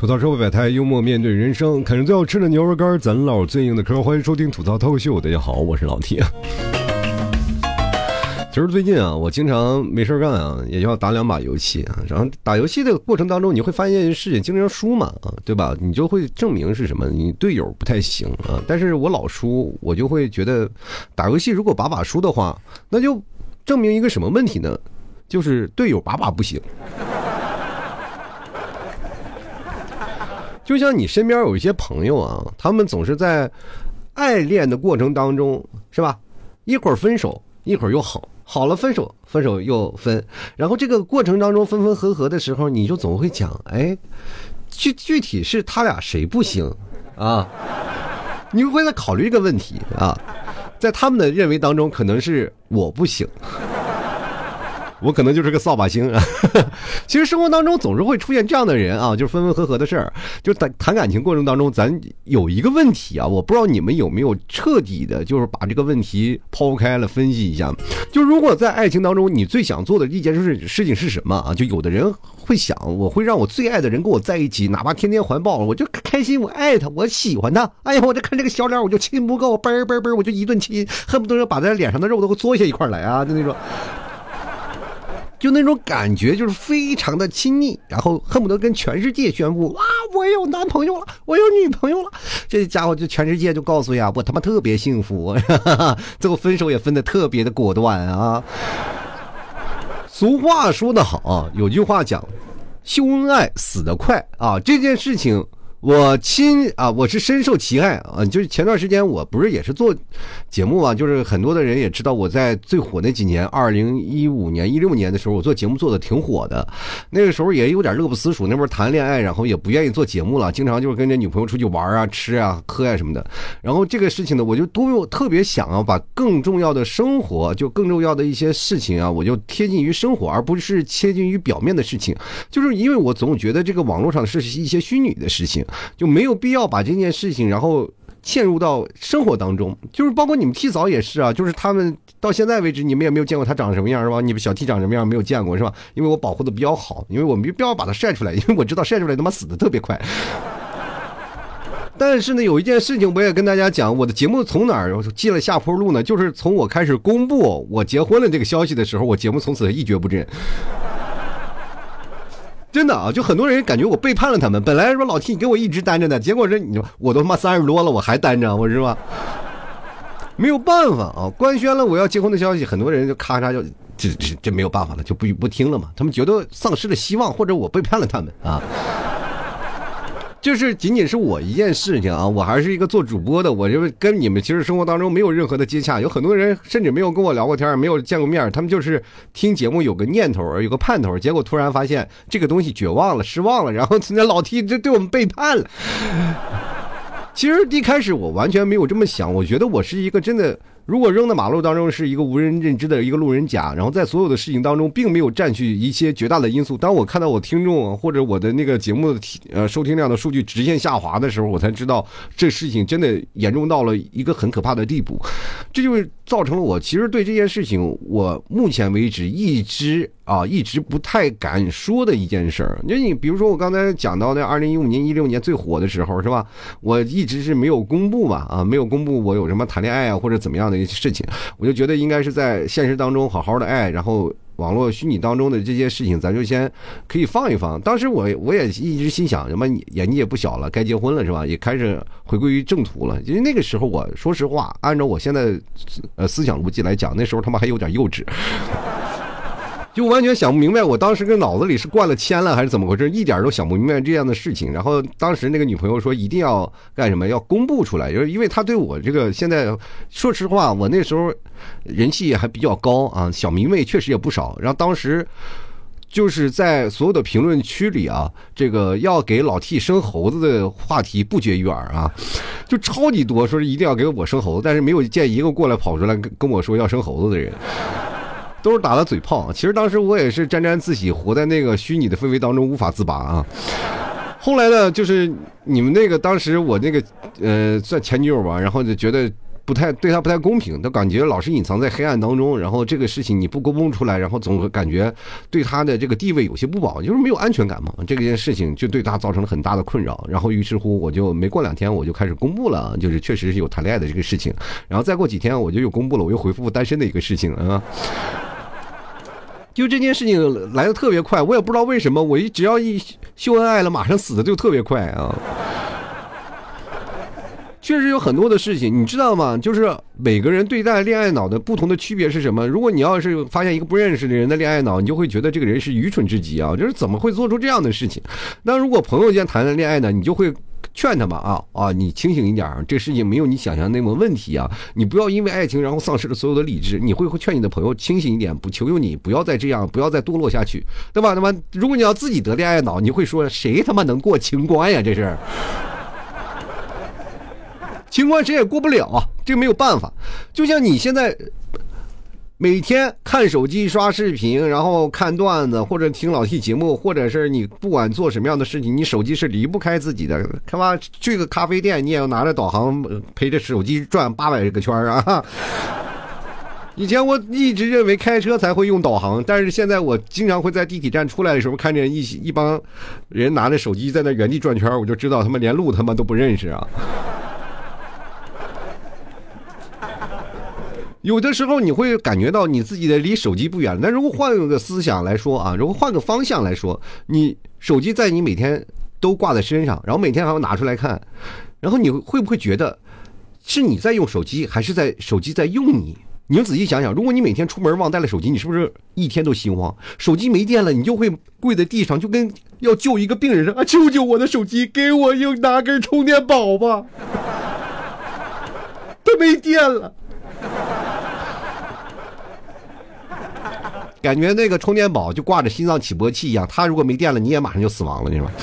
吐槽社会百态，幽默面对人生，啃着最好吃的牛肉干，咱唠最硬的嗑。欢迎收听吐槽脱口秀，大家好，我是老 T。其实最近啊，我经常没事干啊，也要打两把游戏啊。然后打游戏的过程当中，你会发现事情，经常输嘛啊，对吧？你就会证明是什么？你队友不太行啊。但是我老输，我就会觉得打游戏如果把把输的话，那就证明一个什么问题呢？就是队友把把不行。就像你身边有一些朋友啊，他们总是在爱恋的过程当中，是吧？一会儿分手，一会儿又好，好了分手，分手又分，然后这个过程当中分分合合的时候，你就总会讲，哎，具具体是他俩谁不行啊？你会在考虑一个问题啊，在他们的认为当中，可能是我不行。我可能就是个扫把星啊！其实生活当中总是会出现这样的人啊，就是分分合合的事儿。就谈谈感情过程当中，咱有一个问题啊，我不知道你们有没有彻底的，就是把这个问题抛开了分析一下。就如果在爱情当中，你最想做的一件事事情是什么啊？就有的人会想，我会让我最爱的人跟我在一起，哪怕天天环抱，我就开心，我爱他，我喜欢他。哎呀，我就看这个小脸，我就亲不够，嘣嘣嘣，我就一顿亲，恨不得要把他脸上的肉都给嘬下一块来啊！就那种。就那种感觉，就是非常的亲密，然后恨不得跟全世界宣布：哇，我有男朋友了，我有女朋友了。这家伙就全世界就告诉呀，我他妈特别幸福。最后分手也分的特别的果断啊。俗话说得好，有句话讲，秀恩爱死得快啊。这件事情。我亲啊，我是深受其害啊！就是前段时间我不是也是做节目嘛，就是很多的人也知道我在最火那几年，二零一五年、一六年的时候，我做节目做的挺火的。那个时候也有点乐不思蜀，那边谈恋爱，然后也不愿意做节目了，经常就是跟着女朋友出去玩啊、吃啊、喝啊什么的。然后这个事情呢，我就都特别想啊，把更重要的生活，就更重要的一些事情啊，我就贴近于生活，而不是贴近于表面的事情。就是因为我总觉得这个网络上是一些虚拟的事情。就没有必要把这件事情，然后嵌入到生活当中。就是包括你们 T 嫂也是啊，就是他们到现在为止，你们也没有见过他长什么样，是吧？你们小 T 长什么样没有见过，是吧？因为我保护的比较好，因为我没必要把他晒出来，因为我知道晒出来他妈死的特别快。但是呢，有一件事情我也跟大家讲，我的节目从哪儿记了下坡路呢？就是从我开始公布我结婚了这个消息的时候，我节目从此一蹶不振。真的啊，就很多人感觉我背叛了他们。本来说老 T 你给我一直单着呢，结果这你我都他妈三十多了，我还单着，我是吧？没有办法啊，官宣了我要结婚的消息，很多人就咔嚓就这这这没有办法了，就不不听了嘛。他们觉得丧失了希望，或者我背叛了他们啊。就是仅仅是我一件事情啊，我还是一个做主播的，我就跟你们其实生活当中没有任何的接洽，有很多人甚至没有跟我聊过天，没有见过面，他们就是听节目有个念头，有个盼头，结果突然发现这个东西绝望了，失望了，然后那老 T 就对我们背叛了。其实一开始我完全没有这么想，我觉得我是一个真的。如果扔在马路当中是一个无人认知的一个路人甲，然后在所有的事情当中并没有占据一些绝大的因素。当我看到我听众或者我的那个节目的呃收听量的数据直线下滑的时候，我才知道这事情真的严重到了一个很可怕的地步。这就是造成了我其实对这件事情，我目前为止一直啊一直不太敢说的一件事儿。就你比如说我刚才讲到那二零一五年、一六年最火的时候是吧？我一直是没有公布嘛啊，没有公布我有什么谈恋爱啊或者怎么样的。事情，我就觉得应该是在现实当中好好的爱，然后网络虚拟当中的这些事情，咱就先可以放一放。当时我我也一直心想，什么眼睛也不小了，该结婚了是吧？也开始回归于正途了。因为那个时候，我说实话，按照我现在呃思想逻辑来讲，那时候他妈还有点幼稚。就完全想不明白，我当时跟脑子里是灌了铅了还是怎么回事，一点都想不明白这样的事情。然后当时那个女朋友说一定要干什么，要公布出来，就是因为她对我这个现在，说实话，我那时候人气还比较高啊，小迷妹确实也不少。然后当时就是在所有的评论区里啊，这个要给老 T 生猴子的话题不绝于耳啊，就超级多，说是一定要给我生猴子，但是没有见一个过来跑出来跟跟我说要生猴子的人。都是打了嘴炮，其实当时我也是沾沾自喜，活在那个虚拟的氛围当中无法自拔啊。后来呢，就是你们那个当时我那个呃算前女友吧，然后就觉得。不太对他不太公平，他感觉老是隐藏在黑暗当中，然后这个事情你不公布出来，然后总感觉对他的这个地位有些不保，就是没有安全感嘛。这件事情就对他造成了很大的困扰。然后于是乎，我就没过两天，我就开始公布了，就是确实是有谈恋爱的这个事情。然后再过几天，我就又公布了，我又回复单身的一个事情啊。就这件事情来的特别快，我也不知道为什么，我一只要一秀恩爱了，马上死的就特别快啊。确实有很多的事情，你知道吗？就是每个人对待恋爱脑的不同的区别是什么？如果你要是发现一个不认识的人的恋爱脑，你就会觉得这个人是愚蠢至极啊！就是怎么会做出这样的事情？那如果朋友间谈的恋爱呢，你就会劝他们啊啊，你清醒一点，这事情没有你想象那么问题啊！你不要因为爱情然后丧失了所有的理智。你会会劝你的朋友清醒一点，不求求你不要再这样，不要再堕落下去，对吧？那么如果你要自己得恋爱脑，你会说谁他妈能过情关呀？这是。情关谁也过不了啊，这个没有办法。就像你现在每天看手机刷视频，然后看段子，或者听老 T 节目，或者是你不管做什么样的事情，你手机是离不开自己的。他妈去个咖啡店，你也要拿着导航陪着手机转八百个圈啊！以前我一直认为开车才会用导航，但是现在我经常会在地铁站出来的时候，看见一一帮人拿着手机在那原地转圈，我就知道他们连路他妈都不认识啊！有的时候你会感觉到你自己的离手机不远，但如果换个思想来说啊，如果换个方向来说，你手机在你每天都挂在身上，然后每天还要拿出来看，然后你会不会觉得是你在用手机，还是在手机在用你？你就仔细想想，如果你每天出门忘带了手机，你是不是一天都心慌？手机没电了，你就会跪在地上，就跟要救一个病人似的啊！救救我的手机，给我用拿根充电宝吧，它没电了。感觉那个充电宝就挂着心脏起搏器一样，它如果没电了，你也马上就死亡了，你说？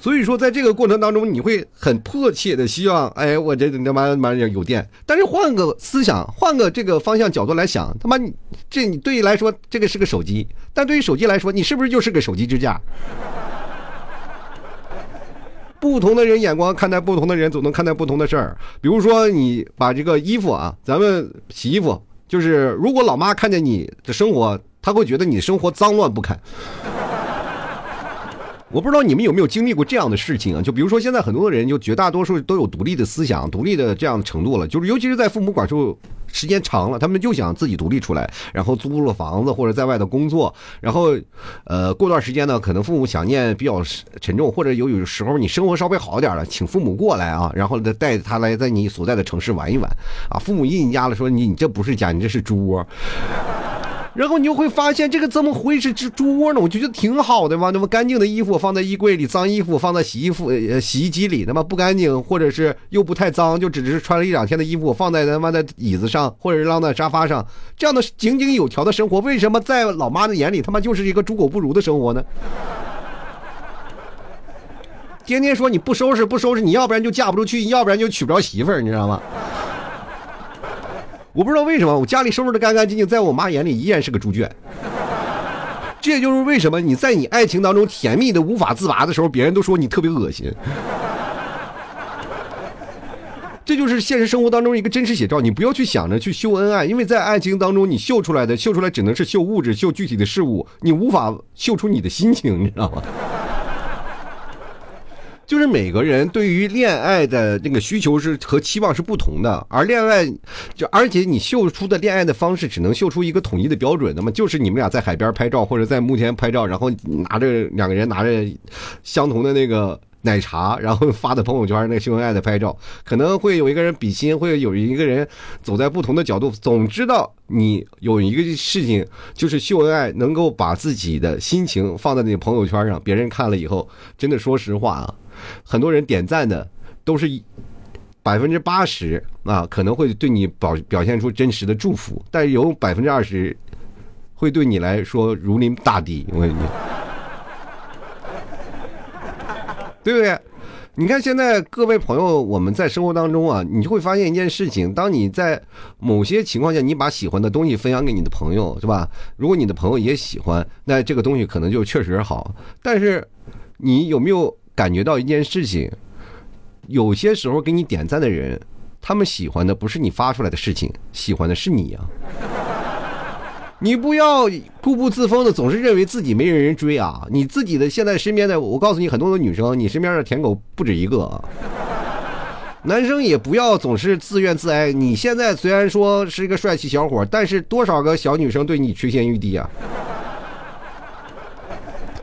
所以说，在这个过程当中，你会很迫切的希望，哎，我这他妈他妈有电。但是换个思想，换个这个方向角度来想，他妈你这你对于来说，这个是个手机，但对于手机来说，你是不是就是个手机支架？不同的人眼光看待不同的人，总能看待不同的事儿。比如说，你把这个衣服啊，咱们洗衣服。就是如果老妈看见你的生活，她会觉得你生活脏乱不堪。我不知道你们有没有经历过这样的事情啊？就比如说现在很多的人，就绝大多数都有独立的思想、独立的这样的程度了。就是尤其是在父母管束时间长了，他们就想自己独立出来，然后租了房子或者在外头工作，然后，呃，过段时间呢，可能父母想念比较沉重，或者有有时候你生活稍微好一点了，请父母过来啊，然后再带他来在你所在的城市玩一玩，啊，父母一进家了，说你你这不是家，你这是猪窝。然后你就会发现这个怎么会是只猪窝呢？我就觉得挺好的嘛，那么干净的衣服放在衣柜里，脏衣服放在洗衣服呃洗衣机里，那么不干净或者是又不太脏，就只是穿了一两天的衣服放在他妈的椅子上，或者是扔在沙发上，这样的井井有条的生活，为什么在老妈的眼里他妈就是一个猪狗不如的生活呢？天天说你不收拾不收拾，你要不然就嫁不出去，要不然就娶不着媳妇儿，你知道吗？我不知道为什么我家里收拾的干干净净，在我妈眼里依然是个猪圈。这也就是为什么你在你爱情当中甜蜜的无法自拔的时候，别人都说你特别恶心。这就是现实生活当中一个真实写照。你不要去想着去秀恩爱，因为在爱情当中，你秀出来的秀出来只能是秀物质、秀具体的事物，你无法秀出你的心情，你知道吗？就是每个人对于恋爱的那个需求是和期望是不同的，而恋爱就而且你秀出的恋爱的方式只能秀出一个统一的标准，那么就是你们俩在海边拍照或者在墓前拍照，然后拿着两个人拿着相同的那个奶茶，然后发的朋友圈那秀恩爱的拍照，可能会有一个人比心，会有一个人走在不同的角度，总知道你有一个事情就是秀恩爱，能够把自己的心情放在那朋友圈上，别人看了以后，真的说实话啊。很多人点赞的都是百分之八十啊，可能会对你表表现出真实的祝福，但是有百分之二十会对你来说如临大敌。我跟你，对不对？你看现在各位朋友，我们在生活当中啊，你就会发现一件事情：当你在某些情况下，你把喜欢的东西分享给你的朋友，是吧？如果你的朋友也喜欢，那这个东西可能就确实好。但是你有没有？感觉到一件事情，有些时候给你点赞的人，他们喜欢的不是你发出来的事情，喜欢的是你啊。你不要固步自封的，总是认为自己没人追啊！你自己的现在身边的，我告诉你，很多的女生，你身边的舔狗不止一个啊。男生也不要总是自怨自哀。你现在虽然说是一个帅气小伙，但是多少个小女生对你垂涎欲滴啊！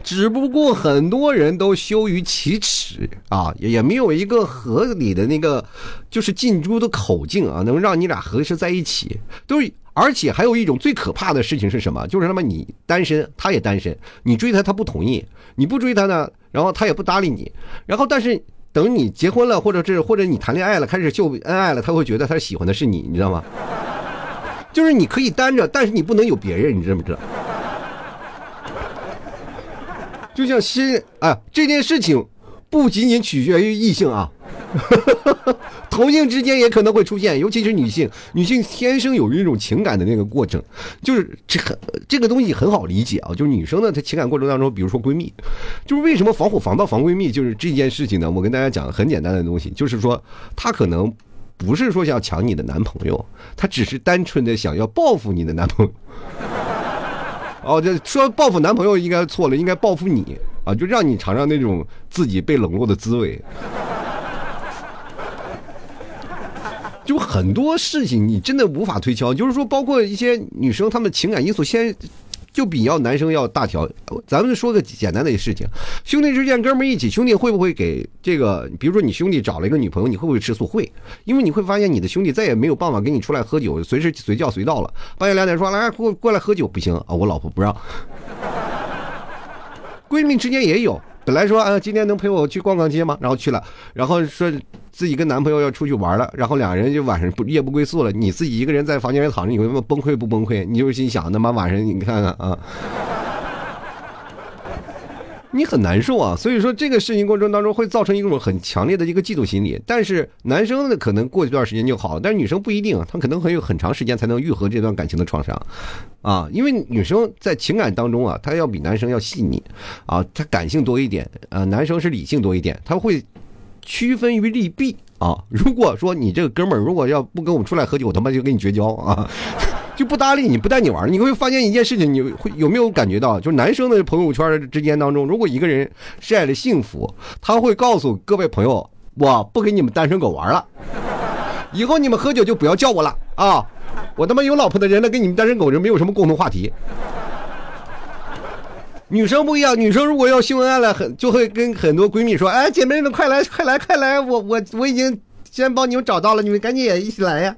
只不过很多人都羞于启齿啊，也没有一个合理的那个就是近朱的口径啊，能让你俩合适在一起。都，而且还有一种最可怕的事情是什么？就是他妈你单身，他也单身，你追他他不同意，你不追他呢，然后他也不搭理你，然后但是等你结婚了，或者是或者你谈恋爱了，开始秀恩爱了，他会觉得他喜欢的是你，你知道吗？就是你可以单着，但是你不能有别人，你知不知道？就像心啊，这件事情不仅仅取决于异性啊，同性之间也可能会出现，尤其是女性，女性天生有一种情感的那个过程，就是这很这个东西很好理解啊，就是女生呢，她情感过程当中，比如说闺蜜，就是为什么防火防盗防闺蜜，就是这件事情呢？我跟大家讲很简单的东西，就是说她可能不是说想抢你的男朋友，她只是单纯的想要报复你的男朋友。哦，这说报复男朋友应该错了，应该报复你啊！就让你尝尝那种自己被冷落的滋味。就很多事情你真的无法推敲，就是说，包括一些女生她们情感因素先。就比要男生要大条，咱们说个简单的事情，兄弟之间哥们一起，兄弟会不会给这个？比如说你兄弟找了一个女朋友，你会不会吃醋？会，因为你会发现你的兄弟再也没有办法跟你出来喝酒，随时随叫随到了。半夜两点说来过过来喝酒不行啊，我老婆不让。闺蜜之间也有。本来说啊，今天能陪我去逛逛街吗？然后去了，然后说自己跟男朋友要出去玩了，然后两人就晚上不夜不归宿了。你自己一个人在房间里躺着，你会崩溃不崩溃？你就心想，他妈晚上你看看啊。你很难受啊，所以说这个事情过程当中会造成一种很强烈的一个嫉妒心理。但是男生呢，可能过一段时间就好了，但是女生不一定，她可能还有很长时间才能愈合这段感情的创伤，啊，因为女生在情感当中啊，她要比男生要细腻，啊，她感性多一点，啊，男生是理性多一点，他会区分于利弊啊。如果说你这个哥们儿如果要不跟我们出来喝酒，我他妈就跟你绝交啊。就不搭理你，不带你玩你会发现一件事情，你会有没有感觉到，就是男生的朋友圈之间当中，如果一个人晒了幸福，他会告诉各位朋友，我不跟你们单身狗玩了，以后你们喝酒就不要叫我了啊！我他妈有老婆的人了，跟你们单身狗人没有什么共同话题。女生不一样，女生如果要秀恩爱了，很就会跟很多闺蜜说，哎，姐妹们快来快来快来，我我我已经先帮你们找到了，你们赶紧也一起来呀。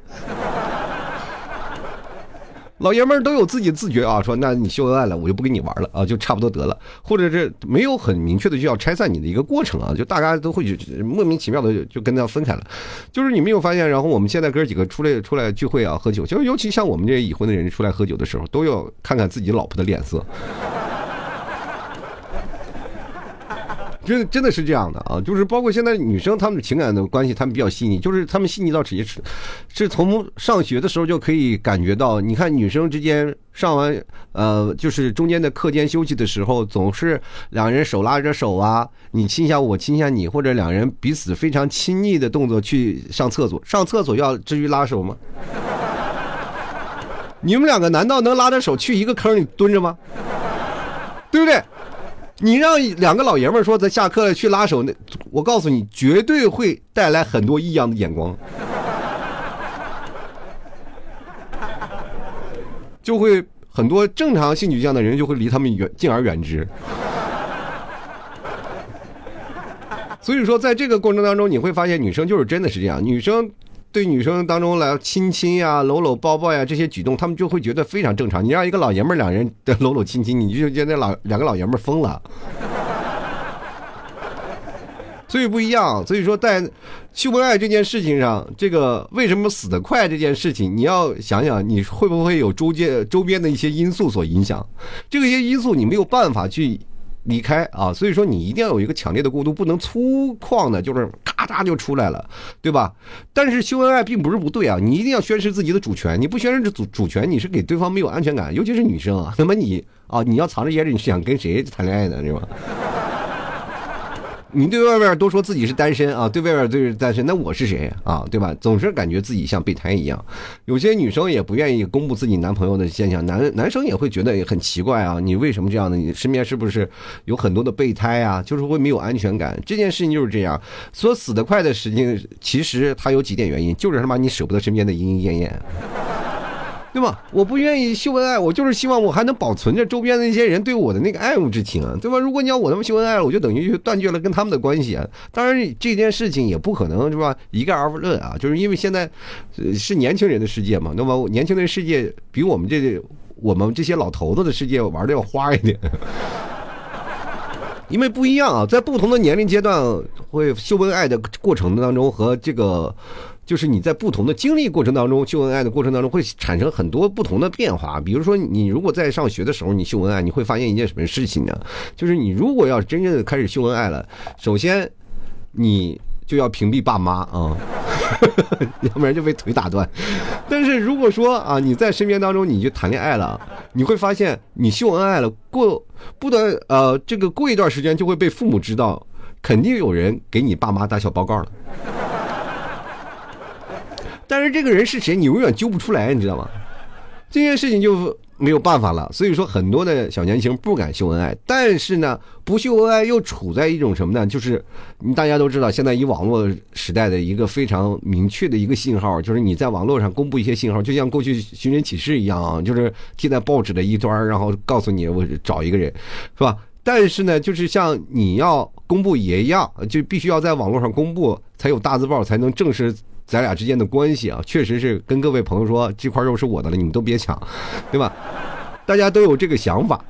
老爷们儿都有自己自觉啊，说那你秀恩爱了，我就不跟你玩了啊，就差不多得了，或者是没有很明确的就要拆散你的一个过程啊，就大家都会莫名其妙的就跟他分开了，就是你没有发现，然后我们现在哥几个出来出来聚会啊，喝酒，就尤其像我们这些已婚的人出来喝酒的时候，都要看看自己老婆的脸色。真真的是这样的啊，就是包括现在女生她们的情感的关系，她们比较细腻，就是她们细腻到直接是，是从上学的时候就可以感觉到。你看女生之间上完呃，就是中间的课间休息的时候，总是两人手拉着手啊，你亲一下我亲一下你，或者两人彼此非常亲昵的动作去上厕所。上厕所要至于拉手吗？你们两个难道能拉着手去一个坑里蹲着吗？对不对？你让两个老爷们说咱下课去拉手，那我告诉你，绝对会带来很多异样的眼光，就会很多正常性取向的人就会离他们远，敬而远之。所以说，在这个过程当中，你会发现女生就是真的是这样，女生。对女生当中来亲亲呀、搂搂抱抱呀这些举动，他们就会觉得非常正常。你让一个老爷们儿两人的搂搂亲亲，你就觉得老两个老爷们儿疯了。所以不一样。所以说，在秀恩爱这件事情上，这个为什么死得快这件事情，你要想想，你会不会有周边周边的一些因素所影响？这些因素你没有办法去。离开啊，所以说你一定要有一个强烈的过渡，不能粗犷的，就是咔嚓就出来了，对吧？但是秀恩爱并不是不对啊，你一定要宣示自己的主权，你不宣示主主权，你是给对方没有安全感，尤其是女生啊。那么你啊，你要藏着掖着，你是想跟谁谈恋爱呢，是吧？你对外面都说自己是单身啊，对外面都是单身，那我是谁啊？对吧？总是感觉自己像备胎一样。有些女生也不愿意公布自己男朋友的现象，男男生也会觉得很奇怪啊，你为什么这样呢？你身边是不是有很多的备胎啊？就是会没有安全感。这件事情就是这样，说死得快的事情，其实它有几点原因，就是他妈你舍不得身边的莺莺燕燕。对吧？我不愿意秀恩爱，我就是希望我还能保存着周边的那些人对我的那个爱慕之情啊，对吧？如果你要我他妈秀恩爱了，我就等于就断绝了跟他们的关系啊。当然，这件事情也不可能是吧？一概而论啊，就是因为现在是年轻人的世界嘛。那么年轻人世界比我们这我们这些老头子的世界玩的要花一点，因为不一样啊，在不同的年龄阶段会秀恩爱的过程当中和这个。就是你在不同的经历过程当中秀恩爱的过程当中会产生很多不同的变化。比如说，你如果在上学的时候你秀恩爱，你会发现一件什么事情呢？就是你如果要真正的开始秀恩爱了，首先你就要屏蔽爸妈啊，要不然就被腿打断。但是如果说啊你在身边当中你就谈恋爱了，你会发现你秀恩爱了过不得呃这个过一段时间就会被父母知道，肯定有人给你爸妈打小报告了。但是这个人是谁，你永远揪不出来，你知道吗？这件事情就没有办法了。所以说，很多的小年轻不敢秀恩爱，但是呢，不秀恩爱又处在一种什么呢？就是大家都知道，现在以网络时代的一个非常明确的一个信号，就是你在网络上公布一些信号，就像过去寻人启事一样啊，就是贴在报纸的一端，然后告诉你我找一个人，是吧？但是呢，就是像你要公布也一样，就必须要在网络上公布，才有大字报，才能正式。咱俩之间的关系啊，确实是跟各位朋友说，这块肉是我的了，你们都别抢，对吧？大家都有这个想法，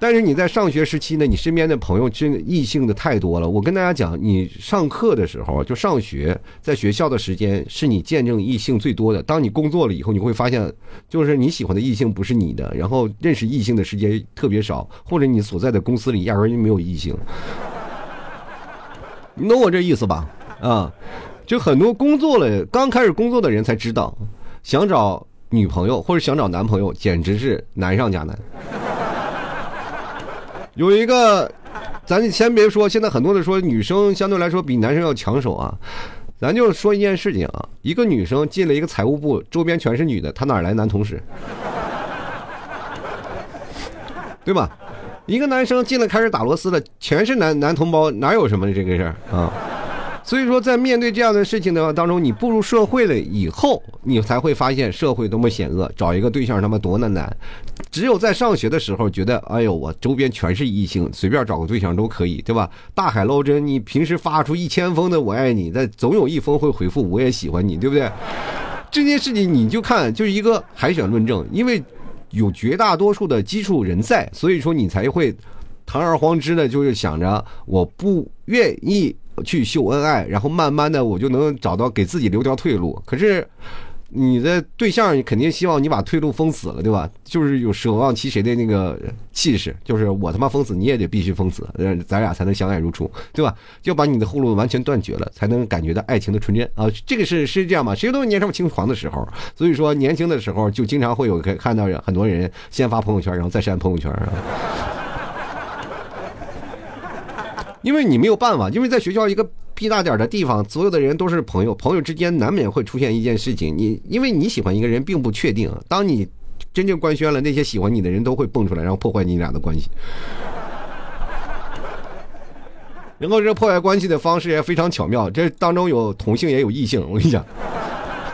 但是你在上学时期呢，你身边的朋友真异性的太多了。我跟大家讲，你上课的时候就上学，在学校的时间是你见证异性最多的。当你工作了以后，你会发现，就是你喜欢的异性不是你的，然后认识异性的时间特别少，或者你所在的公司里压根就没有异性。你懂我这意思吧？啊。就很多工作了，刚开始工作的人才知道，想找女朋友或者想找男朋友，简直是难上加难。有一个，咱先别说，现在很多的说女生相对来说比男生要抢手啊，咱就说一件事情啊，一个女生进了一个财务部，周边全是女的，她哪来男同事？对吧？一个男生进了开始打螺丝的，全是男男同胞，哪有什么这个事儿啊？所以说，在面对这样的事情的话当中，你步入社会了以后，你才会发现社会多么险恶，找一个对象他妈多难难。只有在上学的时候，觉得哎呦，我周边全是异性，随便找个对象都可以，对吧？大海捞针，你平时发出一千封的我爱你，但总有一封会回复我也喜欢你，对不对？这件事情你就看，就是一个海选论证，因为有绝大多数的基础人在，所以说你才会堂而皇之的，就是想着我不愿意。去秀恩爱，然后慢慢的我就能找到给自己留条退路。可是你的对象肯定希望你把退路封死了，对吧？就是有舍望其谁的那个气势，就是我他妈封死你也得必须封死，咱俩才能相爱如初，对吧？就把你的后路完全断绝了，才能感觉到爱情的纯真啊！这个是是这样嘛？谁都年少轻狂的时候，所以说年轻的时候就经常会有看到很多人先发朋友圈，然后再删朋友圈。因为你没有办法，因为在学校一个屁大点的地方，所有的人都是朋友，朋友之间难免会出现一件事情。你因为你喜欢一个人并不确定，当你真正官宣了，那些喜欢你的人都会蹦出来，然后破坏你俩的关系。然后这破坏关系的方式也非常巧妙，这当中有同性也有异性，我跟你讲。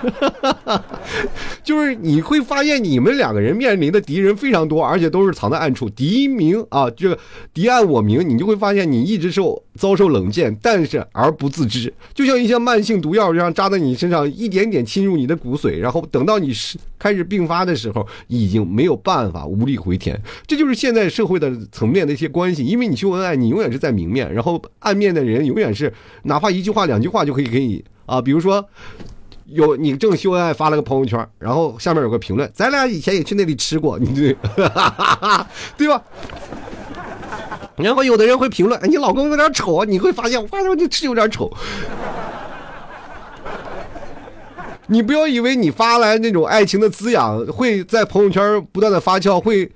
就是你会发现，你们两个人面临的敌人非常多，而且都是藏在暗处。敌明啊，这个敌暗我明，你就会发现你一直受遭受冷箭，但是而不自知，就像一些慢性毒药一样扎在你身上，一点点侵入你的骨髓，然后等到你是开始病发的时候，已经没有办法无力回天。这就是现在社会的层面的一些关系，因为你秀恩爱，你永远是在明面，然后暗面的人永远是哪怕一句话、两句话就可以给你啊，比如说。有你正秀恩爱发了个朋友圈，然后下面有个评论，咱俩以前也去那里吃过，你对，对吧？然后有的人会评论，哎，你老公有点丑啊，你会发现，我发现你吃有点丑。你不要以为你发来那种爱情的滋养会在朋友圈不断的发酵，会，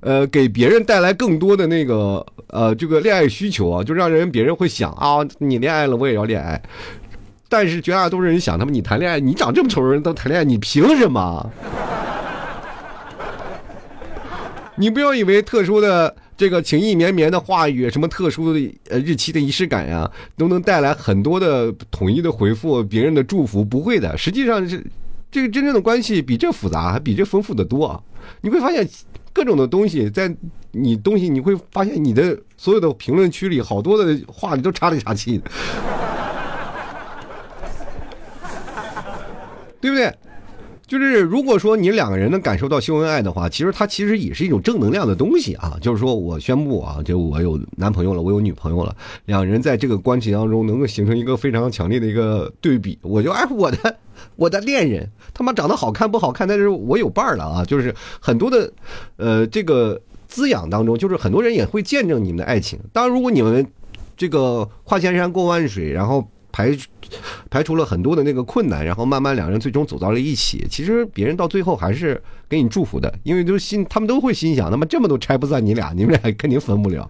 呃，给别人带来更多的那个呃这个恋爱需求啊，就让人别人会想啊，你恋爱了，我也要恋爱。但是绝大多数人想，他们你谈恋爱，你长这么丑人都谈恋爱，你凭什么？你不要以为特殊的这个情意绵绵的话语，什么特殊的呃日期的仪式感呀，都能带来很多的统一的回复，别人的祝福，不会的。实际上是这个真正的关系比这复杂，还比这丰富的多。你会发现各种的东西，在你东西，你会发现你的所有的评论区里，好多的话你都插里插气的。对不对？就是如果说你两个人能感受到秀恩爱的话，其实它其实也是一种正能量的东西啊。就是说我宣布啊，就我有男朋友了，我有女朋友了，两人在这个关系当中能够形成一个非常强烈的一个对比。我就哎，我的 我的恋人他妈长得好看不好看，但是我有伴儿了啊。就是很多的呃这个滋养当中，就是很多人也会见证你们的爱情。当然，如果你们这个跨千山过万水，然后。排排除了很多的那个困难，然后慢慢两人最终走到了一起。其实别人到最后还是给你祝福的，因为都心他们都会心想，他妈这么多拆不散你俩，你们俩肯定分不了。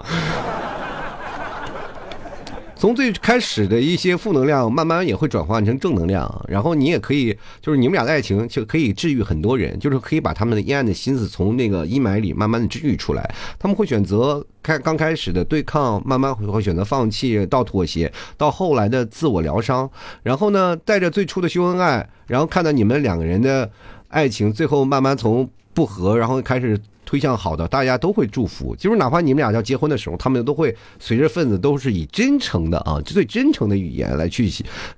从最开始的一些负能量，慢慢也会转换成正能量，然后你也可以，就是你们俩的爱情就可以治愈很多人，就是可以把他们的阴暗的心思从那个阴霾里慢慢的治愈出来。他们会选择开刚开始的对抗，慢慢会会选择放弃，到妥协，到后来的自我疗伤，然后呢，带着最初的秀恩爱，然后看到你们两个人的爱情最后慢慢从不和，然后开始。推向好的，大家都会祝福。就是哪怕你们俩要结婚的时候，他们都会随着份子，都是以真诚的啊，最真诚的语言来去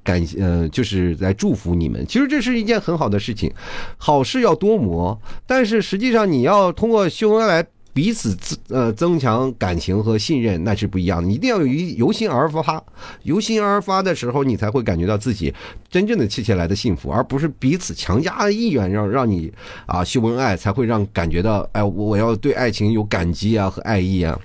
感谢，呃，就是来祝福你们。其实这是一件很好的事情，好事要多磨。但是实际上，你要通过秀恩来。彼此增呃增强感情和信任，那是不一样的。一定要由由心而发，由心而发的时候，你才会感觉到自己真正的切切来的幸福，而不是彼此强加的意愿，让让你啊秀恩爱，才会让感觉到哎，我要对爱情有感激啊和爱意啊。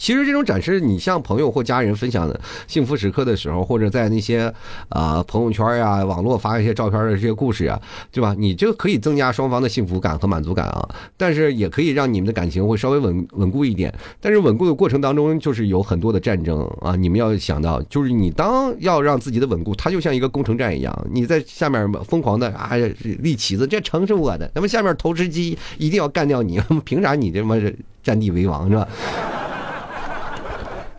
其实这种展示，你向朋友或家人分享的幸福时刻的时候，或者在那些啊朋友圈呀、网络发一些照片的这些故事呀，对吧？你就可以增加双方的幸福感和满足感啊。但是也可以让你们的感情会稍微稳稳固一点。但是稳固的过程当中，就是有很多的战争啊。你们要想到，就是你当要让自己的稳固，它就像一个攻城战一样，你在下面疯狂的啊立旗子，这城是我的。那么下面投石机一定要干掉你，凭啥你这么占地为王是吧？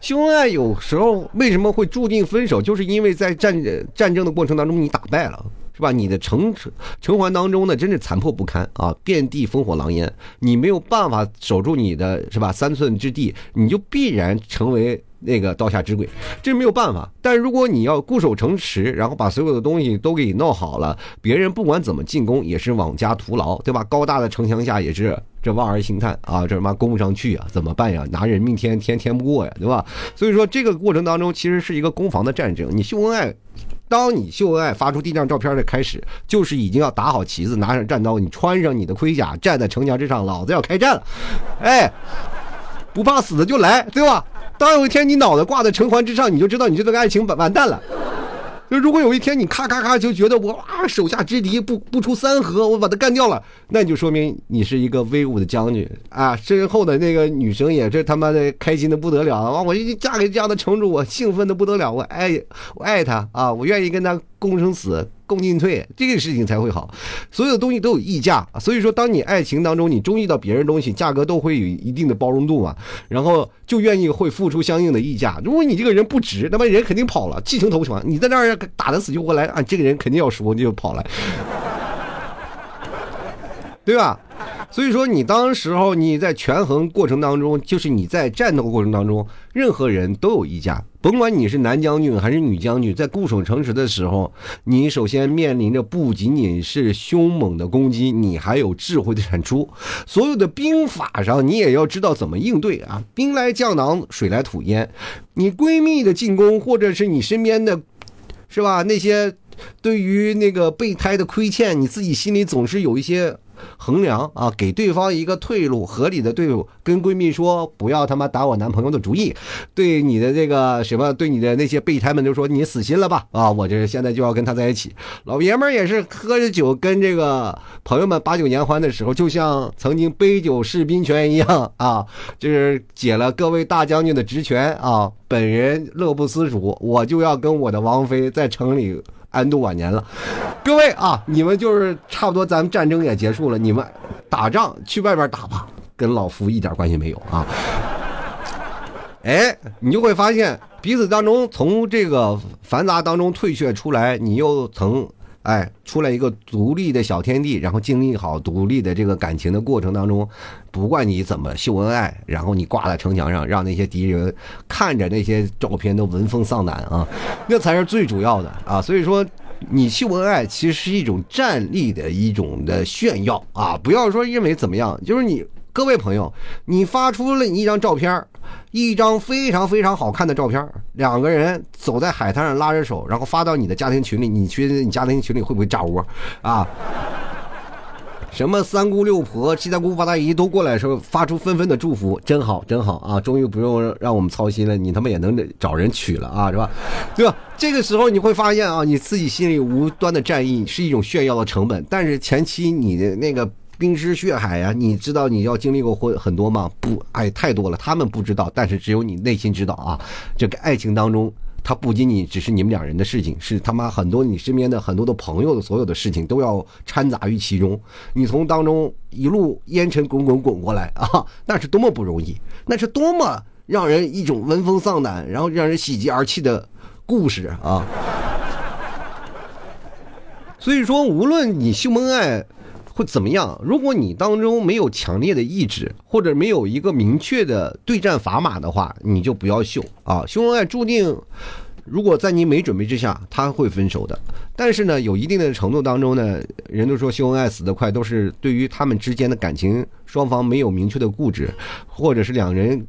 秀恩爱有时候为什么会注定分手？就是因为在战战争的过程当中，你打败了，是吧？你的城城环当中呢，真是残破不堪啊，遍地烽火狼烟，你没有办法守住你的是吧？三寸之地，你就必然成为。那个刀下之鬼，这没有办法。但如果你要固守城池，然后把所有的东西都给弄好了，别人不管怎么进攻，也是枉家徒劳，对吧？高大的城墙下也是这望而兴叹啊，这他妈攻不上去啊，怎么办呀？拿人命天天天不过呀，对吧？所以说这个过程当中其实是一个攻防的战争。你秀恩爱，当你秀恩爱发出第一张照片的开始，就是已经要打好旗子，拿上战刀，你穿上你的盔甲，站在城墙之上，老子要开战了，哎，不怕死的就来，对吧？当有一天你脑袋挂在城环之上，你就知道你这段爱情完完蛋了。如果有一天你咔咔咔就觉得我啊手下之敌不不出三合，我把他干掉了，那你就说明你是一个威武的将军啊！身后的那个女生也是他妈的开心的不得了啊！我嫁给这样的城主，我兴奋的不得了，我爱我爱他啊！我愿意跟他共生死。共进退，这个事情才会好。所有东西都有溢价，所以说，当你爱情当中你中意到别人东西，价格都会有一定的包容度嘛，然后就愿意会付出相应的溢价。如果你这个人不值，那么人肯定跑了，寄情投降。你在那儿打的死去活来啊，这个人肯定要输，你就跑了，对吧？所以说，你当时候你在权衡过程当中，就是你在战斗过程当中，任何人都有溢价。甭管你是男将军还是女将军，在固守城池的时候，你首先面临着不仅仅是凶猛的攻击，你还有智慧的产出。所有的兵法上，你也要知道怎么应对啊！兵来将挡，水来土掩。你闺蜜的进攻，或者是你身边的，是吧？那些对于那个备胎的亏欠，你自己心里总是有一些。衡量啊，给对方一个退路，合理的退路。跟闺蜜说不要他妈打我男朋友的主意，对你的这个什么，对你的那些备胎们就说你死心了吧啊！我这现在就要跟他在一起。老爷们儿也是喝着酒跟这个朋友们把酒言欢的时候，就像曾经杯酒释兵权一样啊，就是解了各位大将军的职权啊。本人乐不思蜀，我就要跟我的王妃在城里安度晚年了。各位啊，你们就是差不多，咱们战争也结束了，你们打仗去外边打吧，跟老夫一点关系没有啊。哎，你就会发现彼此当中从这个繁杂当中退却出来，你又曾。哎，出来一个独立的小天地，然后经历好独立的这个感情的过程当中，不管你怎么秀恩爱，然后你挂在城墙上，让那些敌人看着那些照片都闻风丧胆啊，那才是最主要的啊。所以说，你秀恩爱其实是一种战力的一种的炫耀啊，不要说认为怎么样，就是你。各位朋友，你发出了一张照片，一张非常非常好看的照片，两个人走在海滩上拉着手，然后发到你的家庭群里，你觉得你家庭群里会不会炸窝啊？什么三姑六婆、七大姑八大姨都过来时候，发出纷纷的祝福，真好，真好啊！终于不用让我们操心了，你他妈也能找人娶了啊，是吧？对吧？这个时候你会发现啊，你自己心里无端的战役是一种炫耀的成本，但是前期你的那个。冰尸血海呀，你知道你要经历过或很多吗？不，哎，太多了。他们不知道，但是只有你内心知道啊。这个爱情当中，它不仅仅只是你们两人的事情，是他妈很多你身边的很多的朋友的所有的事情都要掺杂于其中。你从当中一路烟尘滚滚滚过来啊，那是多么不容易，那是多么让人一种闻风丧胆，然后让人喜极而泣的故事啊。所以说，无论你秀恩爱。会怎么样？如果你当中没有强烈的意志，或者没有一个明确的对战砝码的话，你就不要秀啊！秀恩爱注定，如果在你没准备之下，他会分手的。但是呢，有一定的程度当中呢，人都说秀恩爱死得快，都是对于他们之间的感情，双方没有明确的固执，或者是两人。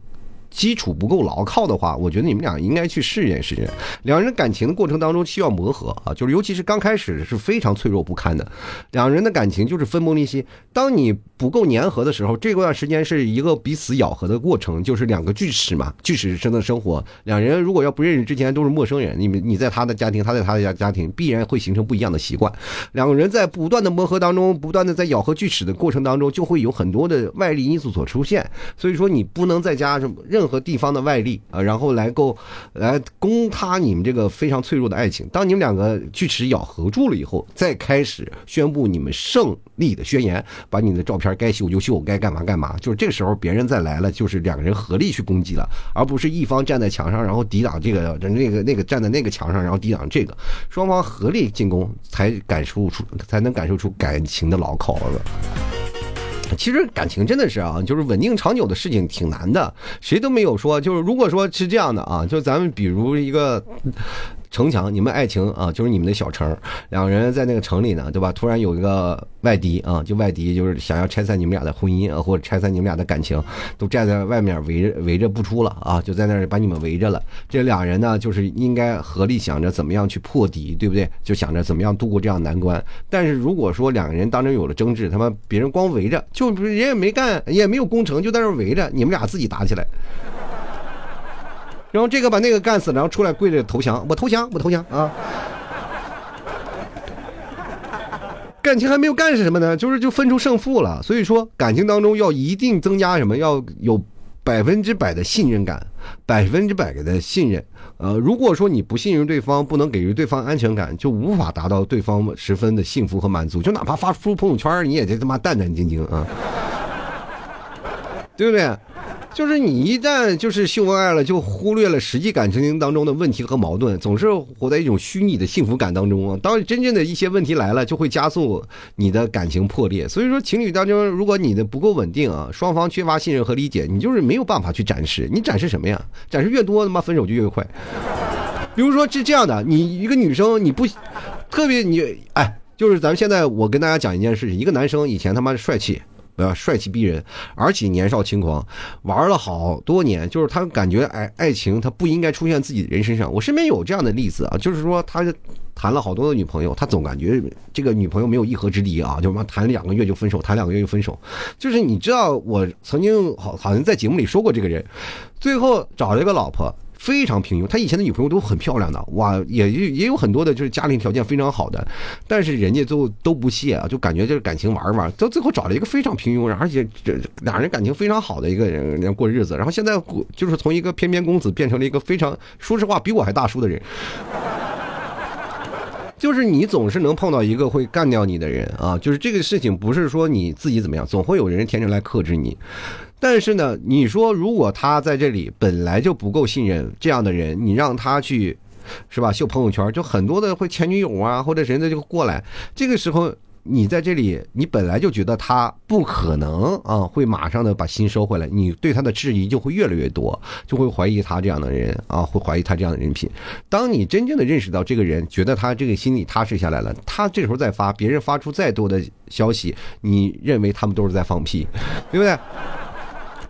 基础不够牢靠的话，我觉得你们俩应该去试验试验。两人感情的过程当中需要磨合啊，就是尤其是刚开始是非常脆弱不堪的，两人的感情就是分崩离析。当你不够粘合的时候，这段时间是一个彼此咬合的过程，就是两个锯齿嘛，锯齿生的生活。两人如果要不认识之前都是陌生人，你们你在他的家庭，他在他的家家庭，必然会形成不一样的习惯。两个人在不断的磨合当中，不断的在咬合锯齿的过程当中，就会有很多的外力因素所出现。所以说，你不能再加什么任。任何地方的外力啊，然后来够来攻塌你们这个非常脆弱的爱情。当你们两个锯齿咬合住了以后，再开始宣布你们胜利的宣言，把你的照片该秀就秀，该干嘛干嘛。就是这个时候，别人再来了，就是两个人合力去攻击了，而不是一方站在墙上，然后抵挡这个那个那个站在那个墙上，然后抵挡这个。双方合力进攻，才感受出才能感受出感情的牢靠了。其实感情真的是啊，就是稳定长久的事情挺难的，谁都没有说，就是如果说是这样的啊，就咱们比如一个。城墙，你们爱情啊，就是你们的小城，两个人在那个城里呢，对吧？突然有一个外敌啊，就外敌就是想要拆散你们俩的婚姻啊，或者拆散你们俩的感情，都站在外面围着围着不出了啊，就在那儿把你们围着了。这两人呢，就是应该合力想着怎么样去破敌，对不对？就想着怎么样度过这样难关。但是如果说两个人当中有了争执，他妈别人光围着，就人也没干，也没有攻城，就在那围着，你们俩自己打起来。然后这个把那个干死，然后出来跪着投降，我投降，我投降啊！感情还没有干是什么呢？就是就分出胜负了。所以说感情当中要一定增加什么？要有百分之百的信任感，百分之百的信任。呃，如果说你不信任对方，不能给予对方安全感，就无法达到对方十分的幸福和满足。就哪怕发出朋友圈，你也得他妈战战兢兢啊，对不对？就是你一旦就是秀恩爱了，就忽略了实际感情当中的问题和矛盾，总是活在一种虚拟的幸福感当中啊。当真正的一些问题来了，就会加速你的感情破裂。所以说，情侣当中，如果你的不够稳定啊，双方缺乏信任和理解，你就是没有办法去展示。你展示什么呀？展示越多，他妈分手就越快。比如说是这样的，你一个女生，你不特别你哎，就是咱们现在我跟大家讲一件事情，一个男生以前他妈帅气。呃，帅气逼人，而且年少轻狂，玩了好多年，就是他感觉爱爱情他不应该出现自己人身上。我身边有这样的例子啊，就是说他谈了好多的女朋友，他总感觉这个女朋友没有一合之敌啊，就妈谈两个月就分手，谈两个月就分手。就是你知道，我曾经好好像在节目里说过这个人，最后找了一个老婆。非常平庸，他以前的女朋友都很漂亮的，哇，也也有很多的，就是家庭条件非常好的，但是人家都都不屑啊，就感觉就是感情玩玩，到最后找了一个非常平庸，而且这俩人感情非常好的一个人过日子，然后现在就是从一个翩翩公子变成了一个非常，说实话比我还大叔的人，就是你总是能碰到一个会干掉你的人啊，就是这个事情不是说你自己怎么样，总会有人天生来克制你。但是呢，你说如果他在这里本来就不够信任这样的人，你让他去，是吧？秀朋友圈，就很多的会前女友啊，或者人家就过来。这个时候你在这里，你本来就觉得他不可能啊，会马上的把心收回来，你对他的质疑就会越来越多，就会怀疑他这样的人啊，会怀疑他这样的人品。当你真正的认识到这个人，觉得他这个心里踏实下来了，他这时候再发，别人发出再多的消息，你认为他们都是在放屁，对不对？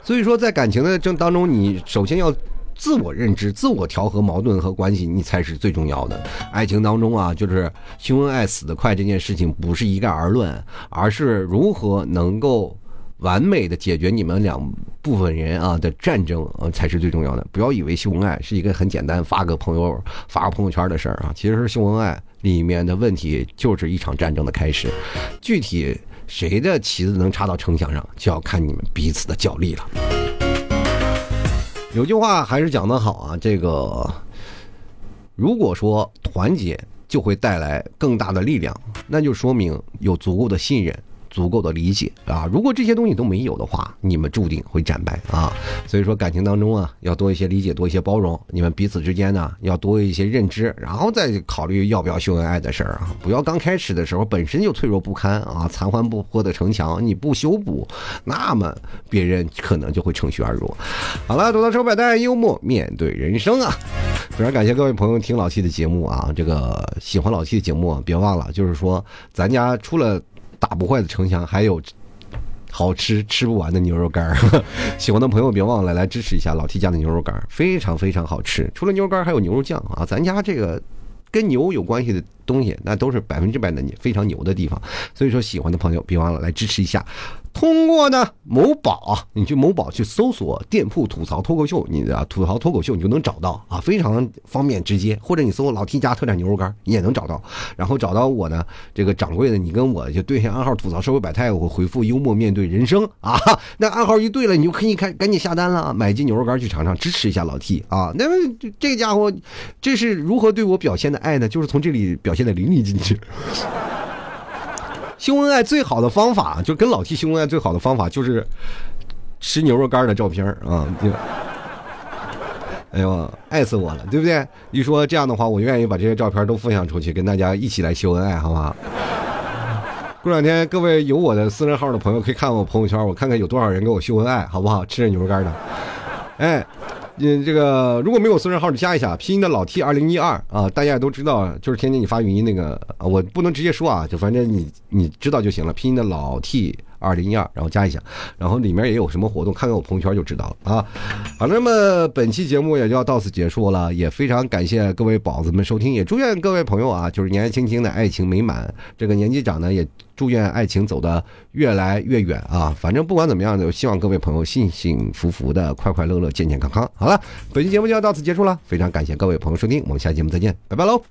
所以说，在感情的正当中，你首先要自我认知、自我调和矛盾和关系，你才是最重要的。爱情当中啊，就是秀恩爱死得快这件事情，不是一概而论，而是如何能够完美的解决你们两部分人啊的战争，才是最重要的。不要以为秀恩爱是一个很简单发个朋友、发个朋友圈的事儿啊，其实秀恩爱里面的问题就是一场战争的开始，具体。谁的旗子能插到城墙上，就要看你们彼此的脚力了。有句话还是讲得好啊，这个如果说团结就会带来更大的力量，那就说明有足够的信任。足够的理解啊！如果这些东西都没有的话，你们注定会战败啊！所以说感情当中啊，要多一些理解，多一些包容，你们彼此之间呢要多一些认知，然后再考虑要不要秀恩爱的事儿啊！不要刚开始的时候本身就脆弱不堪啊，残垣不破的城墙你不修补，那么别人可能就会乘虚而入。好了，吐槽说百态，幽默面对人生啊！非常感谢各位朋友听老七的节目啊！这个喜欢老七的节目，别忘了，就是说咱家出了。打不坏的城墙，还有好吃吃不完的牛肉干儿。喜欢的朋友别忘了来支持一下老 T 家的牛肉干儿，非常非常好吃。除了牛肉干儿，还有牛肉酱啊！咱家这个跟牛有关系的东西，那都是百分之百的你非常牛的地方。所以说，喜欢的朋友别忘了来支持一下。通过呢某宝，你去某宝去搜索店铺吐槽脱口秀，你的吐槽脱口秀你就能找到啊，非常方便直接。或者你搜老 T 家特产牛肉干，你也能找到。然后找到我呢，这个掌柜的，你跟我就对暗号，吐槽社会百态，我回复幽默面对人生啊。那暗号一对了，你就可以开赶紧下单了，买斤牛肉干去尝尝，支持一下老 T 啊。那么这家伙，这是如何对我表现的爱呢？就是从这里表现的淋漓尽致。秀恩爱最好的方法，就跟老 T 秀恩爱最好的方法就是吃牛肉干的照片啊！就，哎呦，爱死我了，对不对？一说这样的话，我愿意把这些照片都分享出去，跟大家一起来秀恩爱，好不好？过两天各位有我的私人号的朋友可以看我朋友圈，我看看有多少人给我秀恩爱，好不好？吃着牛肉干的，哎。你，这个如果没有私人号，你加一下拼音的老 T 二零一二啊，大家也都知道，就是天天你发语音那个，我不能直接说啊，就反正你你知道就行了。拼音的老 T 二零一二，然后加一下，然后里面也有什么活动，看看我朋友圈就知道了啊。好，那么本期节目也就要到此结束了，也非常感谢各位宝子们收听，也祝愿各位朋友啊，就是年年轻轻的爱情美满，这个年纪长呢也。祝愿爱情走得越来越远啊！反正不管怎么样就，希望各位朋友幸幸福福的、快快乐乐、健健康康。好了，本期节目就要到此结束了，非常感谢各位朋友收听，我们下期节目再见，拜拜喽。